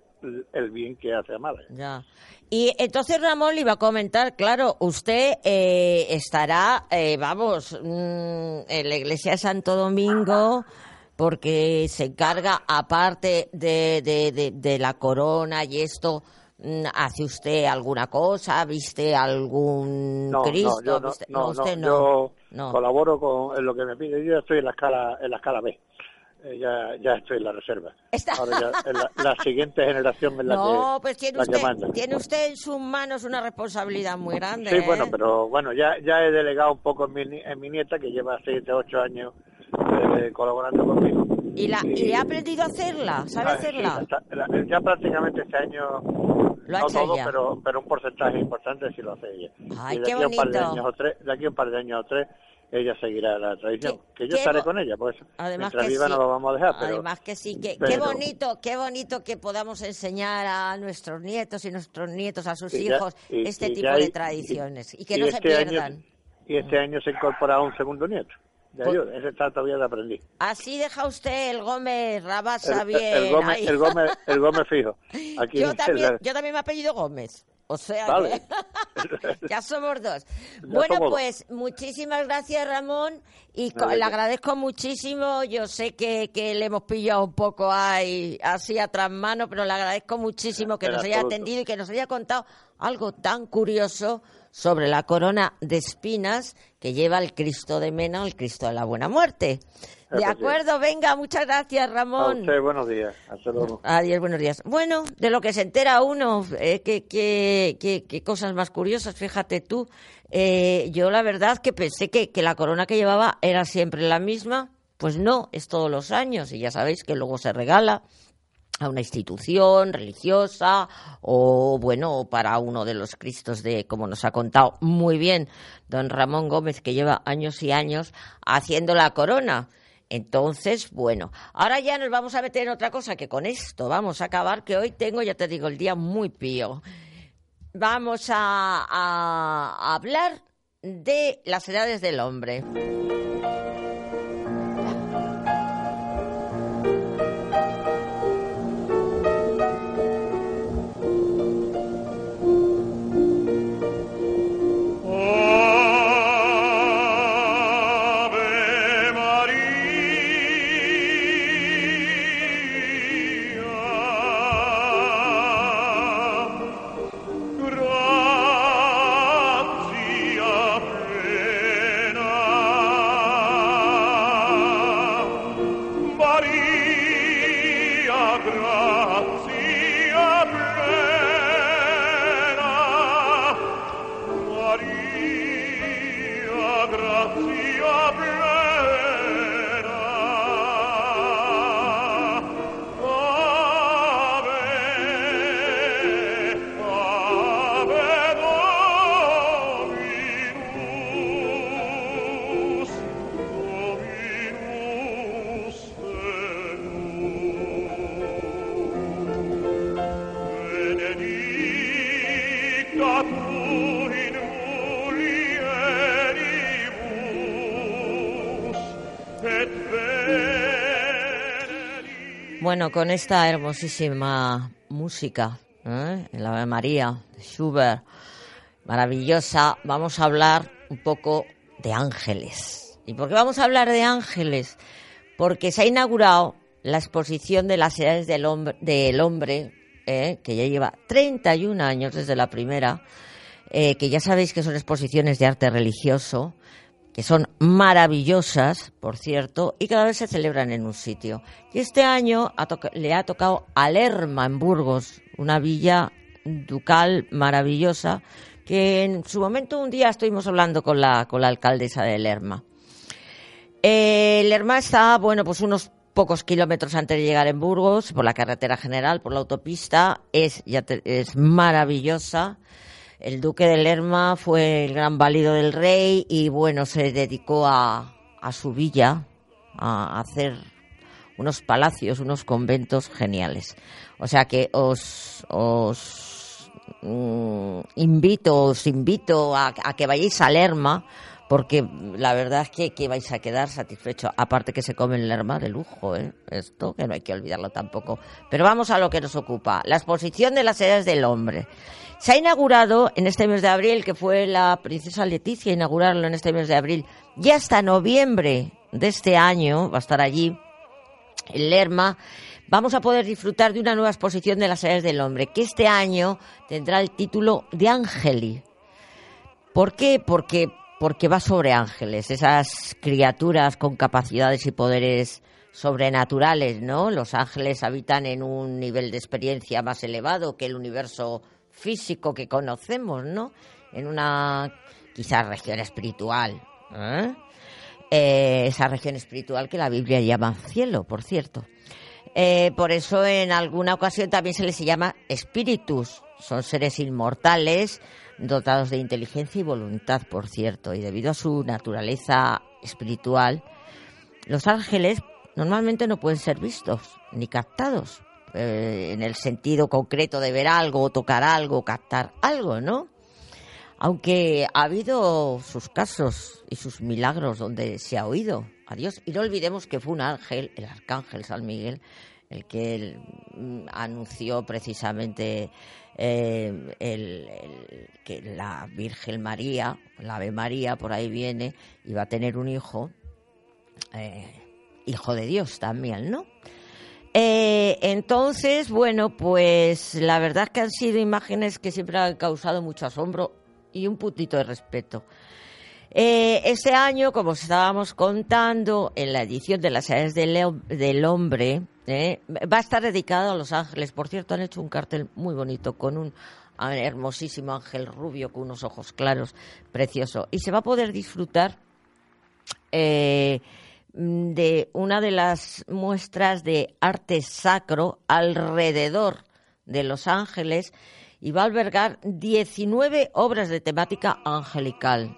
el- bien que hace a Málaga. Ya. Y entonces Ramón le iba a comentar, claro, usted eh, estará, eh, vamos, mm, en la iglesia de Santo Domingo, porque se encarga, aparte de, de, de, de la corona y esto, mm, ¿hace usted alguna cosa? ¿Viste algún No, Cristo? no, yo no, ¿Viste- no, usted no, no. yo No. colaboro con lo que me pide. Yo estoy en la escala, en la escala B. Eh, ya, ya estoy en la reserva. Está- Ahora ya en la, la siguiente generación es la No, que, pues tiene la que usted, manda. tiene usted en sus manos una responsabilidad muy grande. Sí, ¿eh? bueno, pero bueno, ya, ya he delegado un poco en mi, en mi nieta, que lleva 7, 8 años eh, colaborando conmigo. ¿Y, la, ¿Y le ha aprendido a hacerla? ¿Sabe Ah, sí, hacerla? la- ya prácticamente este año, Lo ha no hecho todo, ella. pero, pero un porcentaje importante sí lo hace ella. Ay, y de qué aquí a un par de bonito. años o tres, de aquí a un par de años o tres, ella seguirá la tradición. Qué- que yo estaré con ella, pues Además mientras que viva sí. no lo vamos a dejar, pero Además que sí, que, qué bonito, qué bonito que podamos enseñar a nuestros nietos y nuestros nietos, a sus y ya- hijos, y- este y tipo ya de hay- tradiciones y que no se este año- pierdan. y este año se incorpora un segundo nieto. De ayuda, ese está todavía de aprendiz. Así deja usted el Gómez Rabasa El, el- bien. el Gómez, el, Gómez, el Gómez fijo. [LAUGHS] Aquí yo, también, la- yo también me apellido Gómez. O sea Vale. que [LAUGHS] ya somos dos. Ya bueno, somos dos. pues muchísimas gracias, Ramón. Y le agradezco muchísimo. Yo sé que, que le hemos pillado un poco ahí, así a tras mano, pero le agradezco muchísimo que nos haya absoluto. atendido y que nos haya contado algo tan curioso sobre la corona de espinas que lleva el Cristo de Mena, el Cristo de la Buena Muerte. De acuerdo, venga, muchas gracias, A Ramón. usted, buenos días. Hasta luego. Adiós, buenos días. Bueno, de lo que se entera uno, eh, qué qué- qué cosas más curiosas, fíjate tú. Eh, yo la verdad que pensé que, que la corona que llevaba era siempre la misma, pues no, es todos los años y ya sabéis que luego se regala a una institución religiosa o bueno para uno de los cristos de como nos ha contado muy bien don Ramón Gómez que lleva años y años haciendo la corona. Entonces bueno ahora ya nos vamos a meter en otra cosa que con esto vamos a acabar que hoy tengo ya te digo el día muy pío. Vamos a, a hablar de las edades del hombre Bueno, con esta hermosísima música, ¿eh? el Ave María de Schubert, maravillosa, vamos a hablar un poco de ángeles. ¿Y por qué vamos a hablar de ángeles? Porque se ha inaugurado la exposición de las edades del hombre, del hombre ¿eh? que ya lleva 31 años desde la primera, eh, que ya sabéis que son exposiciones de arte religioso, que son maravillosas, por cierto, y cada vez se celebran en un sitio. Y este año le ha tocado a Lerma, en Burgos, una villa ducal maravillosa, que en su momento un día estuvimos hablando con la, con la alcaldesa de Lerma. Eh, Lerma está, bueno, pues unos pocos kilómetros antes de llegar en Burgos, por la carretera general, por la autopista, es, ya te- es maravillosa. El duque de Lerma fue el gran válido del rey y bueno, se dedicó a, a su villa, a hacer unos palacios, unos conventos geniales. O sea que os, os mm, invito, os invito a, que vayáis a Lerma porque la verdad es que, que vais a quedar satisfechos. Aparte que se come el lerma de lujo, ¿eh? Esto que no hay que olvidarlo tampoco. Pero vamos a lo que nos ocupa. La exposición de las edades del hombre. Se ha inaugurado en este mes de abril, que fue la princesa Leticia inaugurarlo en este mes de abril, ya hasta noviembre de este año, va a estar allí, en Lerma, vamos a poder disfrutar de una nueva exposición de las edades del hombre, que este año tendrá el título de Ángeli. ¿Por qué? Porque porque va sobre ángeles, esas criaturas con capacidades y poderes sobrenaturales, ¿no? Los ángeles habitan en un nivel de experiencia más elevado que el universo físico que conocemos, ¿no? En una quizás región espiritual. ¿eh? Eh, esa región espiritual que la Biblia llama cielo, por cierto. Eh, por eso en alguna ocasión también se les llama espíritus. Son seres inmortales dotados de inteligencia y voluntad, por cierto, y debido a su naturaleza espiritual, los ángeles normalmente no pueden ser vistos ni captados, eh, en el sentido concreto de ver algo, tocar algo, captar algo, ¿no? Aunque ha habido sus casos y sus milagros donde se ha oído a Dios. Y no olvidemos que fue un ángel, el arcángel San Miguel, el que mm, anunció precisamente eh, el, que la Virgen María, la Ave María, por ahí viene, va a tener un hijo, eh, hijo de Dios también, ¿no? Eh, entonces, bueno, pues la verdad es que han sido imágenes que siempre han causado mucho asombro y un puntito de respeto. este año, como estábamos contando, en la edición de las edades del hombre, ¿eh? Va a estar dedicado a Los Ángeles. Por cierto, han hecho un cartel muy bonito con un hermosísimo ángel rubio con unos ojos claros, precioso. Y se va a poder disfrutar eh, de una de las muestras de arte sacro alrededor de Los Ángeles y va a albergar 19 obras de temática angelical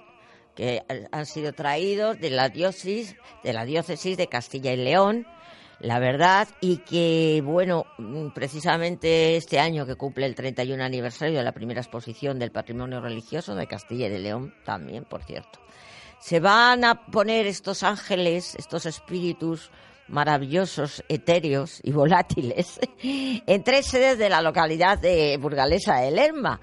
que han sido traídos de la diócesis de la diócesis de Castilla y León la verdad, y que, bueno, mm, precisamente este año que cumple el 31 aniversario de la primera exposición del patrimonio religioso de Castilla y de León, también, por cierto, se van a poner estos ángeles, estos espíritus maravillosos, etéreos y volátiles [LAUGHS] en tres sedes de la localidad de burgalesa de Lerma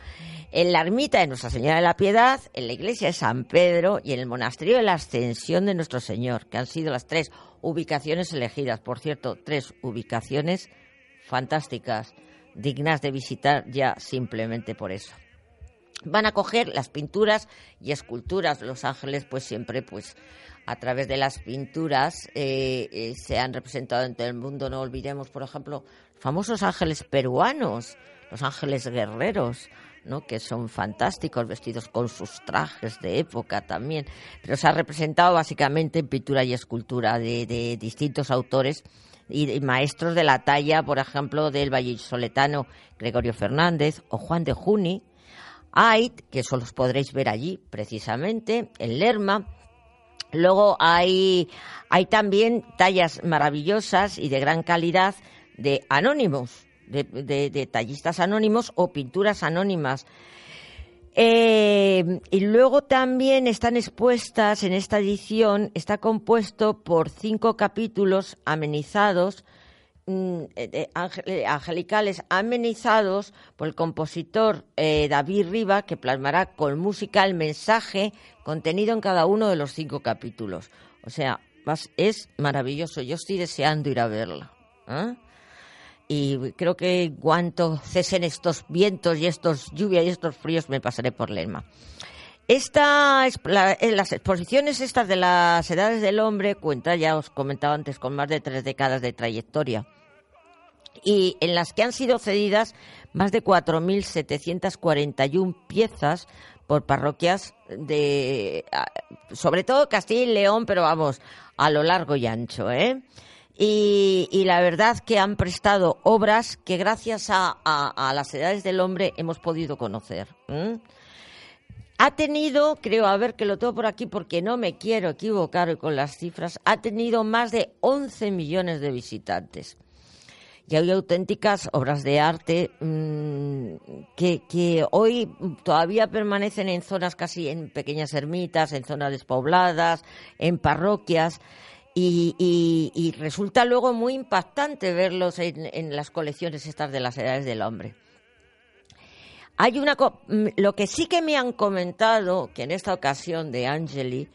en la ermita de Nuestra Señora de la Piedad, en la iglesia de San Pedro y en el monasterio de la Ascensión de Nuestro Señor, que han sido las tres ubicaciones elegidas. Por cierto, tres ubicaciones fantásticas, dignas de visitar ya simplemente por eso. Van a coger las pinturas y esculturas. Los ángeles, pues siempre, pues a través de las pinturas eh, eh, se han representado en todo el mundo. No olvidemos, por ejemplo, famosos ángeles peruanos, los ángeles guerreros, ¿no? que son fantásticos, vestidos con sus trajes de época también, pero se ha representado básicamente en pintura y escultura de, distintos autores y, maestros de la talla, por ejemplo, del vallisoletano Gregorio Fernández o Juan de Juni, Ait, que eso los podréis ver allí precisamente, en Lerma. Luego hay, hay también tallas maravillosas y de gran calidad de anónimos, de, tallistas anónimos o pinturas anónimas. Eh, y luego también están expuestas en esta edición, está compuesto por cinco capítulos amenizados, angelicales amenizados por el compositor eh, David Riva, que plasmará con música el mensaje contenido en cada uno de los cinco capítulos. O sea, es maravilloso. Yo estoy deseando ir a verla. ¿eh? y creo que cuanto cesen estos vientos y estos lluvias y estos fríos me pasaré por Lerma. Esta, eh, las exposiciones estas de las edades del hombre cuenta, ya os comentaba antes, con más de tres décadas de trayectoria y en las que han sido cedidas más de 4.741 piezas por parroquias de, sobre todo Castilla y León, pero vamos, a lo largo y ancho, ¿eh? Y, la verdad que han prestado obras que gracias a, las edades del hombre hemos podido conocer. Ha tenido, creo, a ver que lo tengo por aquí porque no me quiero equivocar con las cifras, ha tenido más de 11 millones de visitantes. Y hay auténticas obras de arte mm, que, que hoy todavía permanecen en zonas casi en pequeñas ermitas, en zonas despobladas, en parroquias. Y, resulta luego muy impactante verlos en, en, las colecciones estas de las edades del hombre. Hay una mm, lo que sí que me han comentado que en esta ocasión de Angeli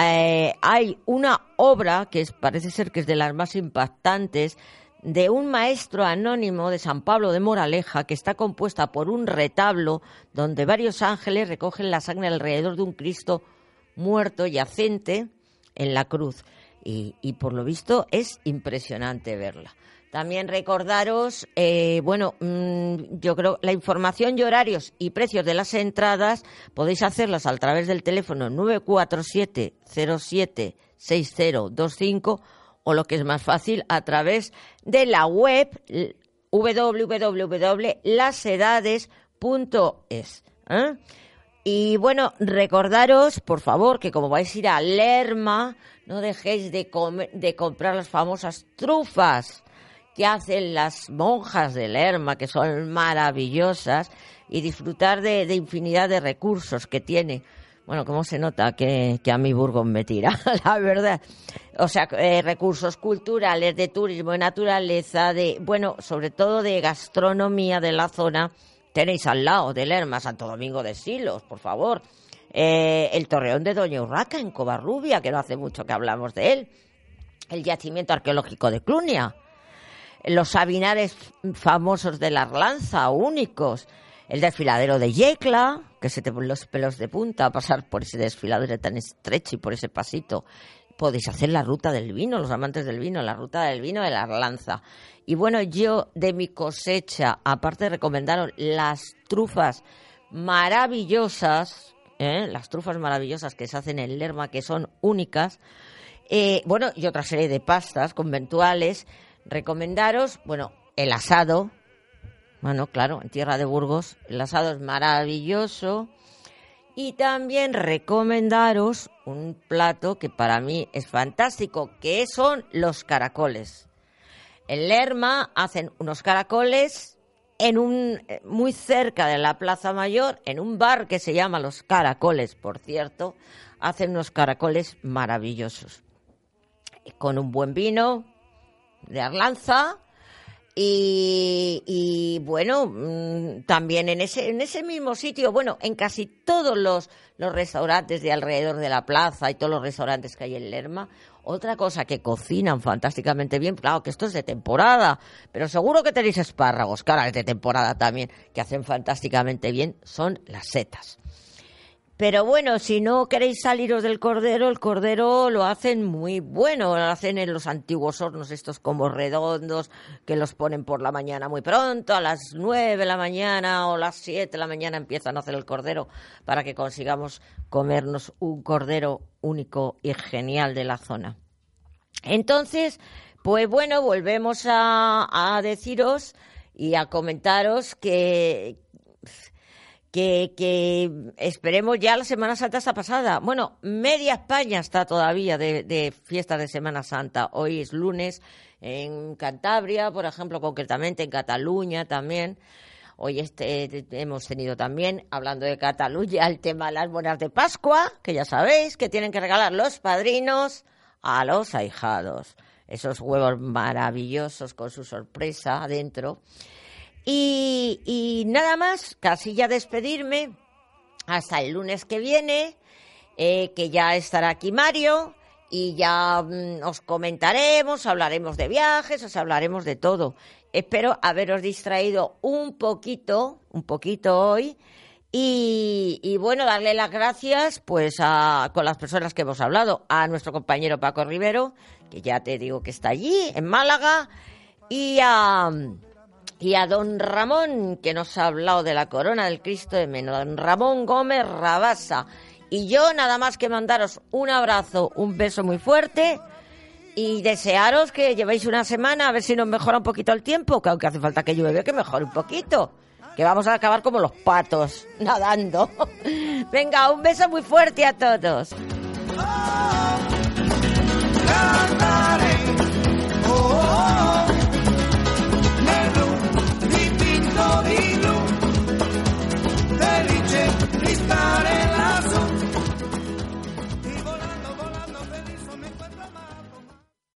eh, hay una obra que parece ser que es de las más impactantes de un maestro anónimo de San Pablo de Moraleja que está compuesta por un retablo donde varios ángeles recogen la sangre alrededor de un Cristo muerto yacente en la cruz. Y, por lo visto es impresionante verla. También recordaros, eh, bueno, mm, yo creo la información y horarios y precios de las entradas podéis hacerlas a través del teléfono 947 07 6025 o lo que es más fácil a través de la web www.lasedades.es. ¿eh? Y bueno, recordaros, por favor, que como vais a ir a Lerma, no dejéis de, de comprar las famosas trufas que hacen las monjas de Lerma, que son maravillosas, y disfrutar de, infinidad de recursos que tiene. Bueno, ¿cómo se nota que, a mi Burgos me tira? [LAUGHS] la verdad. O sea, eh, recursos culturales, de turismo, de naturaleza, de, bueno, sobre todo de gastronomía de la zona. Tenéis al lado de Lerma, Santo Domingo de Silos, por favor. Eh, el Torreón de Doña Urraca en Covarrubia, que no hace mucho que hablamos de él. El yacimiento arqueológico de Clunia los sabinares famosos de la Arlanza, únicos, el desfiladero de Yecla, que se te ponen los pelos de punta a pasar por ese desfiladero tan estrecho y por ese pasito. Podéis hacer la ruta del vino, los amantes del vino, la ruta del vino de la Arlanza. Y bueno, yo de mi cosecha, aparte de recomendaros las trufas maravillosas, ¿eh? las trufas maravillosas que se hacen en Lerma, que son únicas, eh, bueno, y otra serie de pastas conventuales, recomendaros, bueno, el asado. Bueno, claro, en Tierra de Burgos el asado es maravilloso. Y también recomendaros un plato que para mí es fantástico, que son los caracoles. En Lerma hacen unos caracoles en un eh, muy cerca de la Plaza Mayor, en un bar que se llama Los Caracoles, por cierto, hacen unos caracoles maravillosos. Con un buen vino, de Arlanza. Y, bueno, mm, también en ese, en ese mismo sitio, bueno, en casi todos los, los restaurantes de alrededor de la plaza y todos los restaurantes que hay en Lerma, otra cosa que cocinan fantásticamente bien, claro que esto es de temporada, pero seguro que tenéis espárragos, cara, es de temporada también, que hacen fantásticamente bien, son las setas. Pero bueno, si no queréis saliros del cordero, el cordero lo hacen muy bueno. Lo hacen en los antiguos hornos, estos como redondos, que los ponen por la mañana muy pronto, a las nueve de la mañana o las siete de la mañana empiezan a hacer el cordero para que consigamos comernos un cordero único y genial de la zona. Entonces, pues bueno, volvemos a, a deciros y a comentaros que, que, esperemos ya la Semana Santa está pasada. Bueno, media España está todavía de, fiestas de Semana Santa. Hoy es lunes en Cantabria, por ejemplo, concretamente en Cataluña también. Hoy este, hemos tenido también, hablando de Cataluña, el tema de las buenas de Pascua, que ya sabéis que tienen que regalar los padrinos a los ahijados. Esos huevos maravillosos con su sorpresa adentro. Y, nada más, casi ya despedirme hasta el lunes que viene, eh, que ya estará aquí Mario y ya mm, os comentaremos, hablaremos de viajes, os hablaremos de todo. Espero haberos distraído un poquito, un poquito hoy. Y, y, bueno, darle las gracias pues a, con las personas que hemos hablado, a nuestro compañero Paco Rivero, que ya te digo que está allí, en Málaga, y a, y a don Ramón, que nos ha hablado de la corona del Cristo de Meno, don Ramón Gómez Rabasa. Y yo nada más que mandaros un abrazo, un beso muy fuerte y desearos que llevéis una semana a ver si nos mejora un poquito el tiempo, que aunque hace falta que llueve, que mejore un poquito. Que vamos a acabar como los patos, [LAUGHS] nadando. [LAUGHS] Venga, un beso muy fuerte a todos. Oh,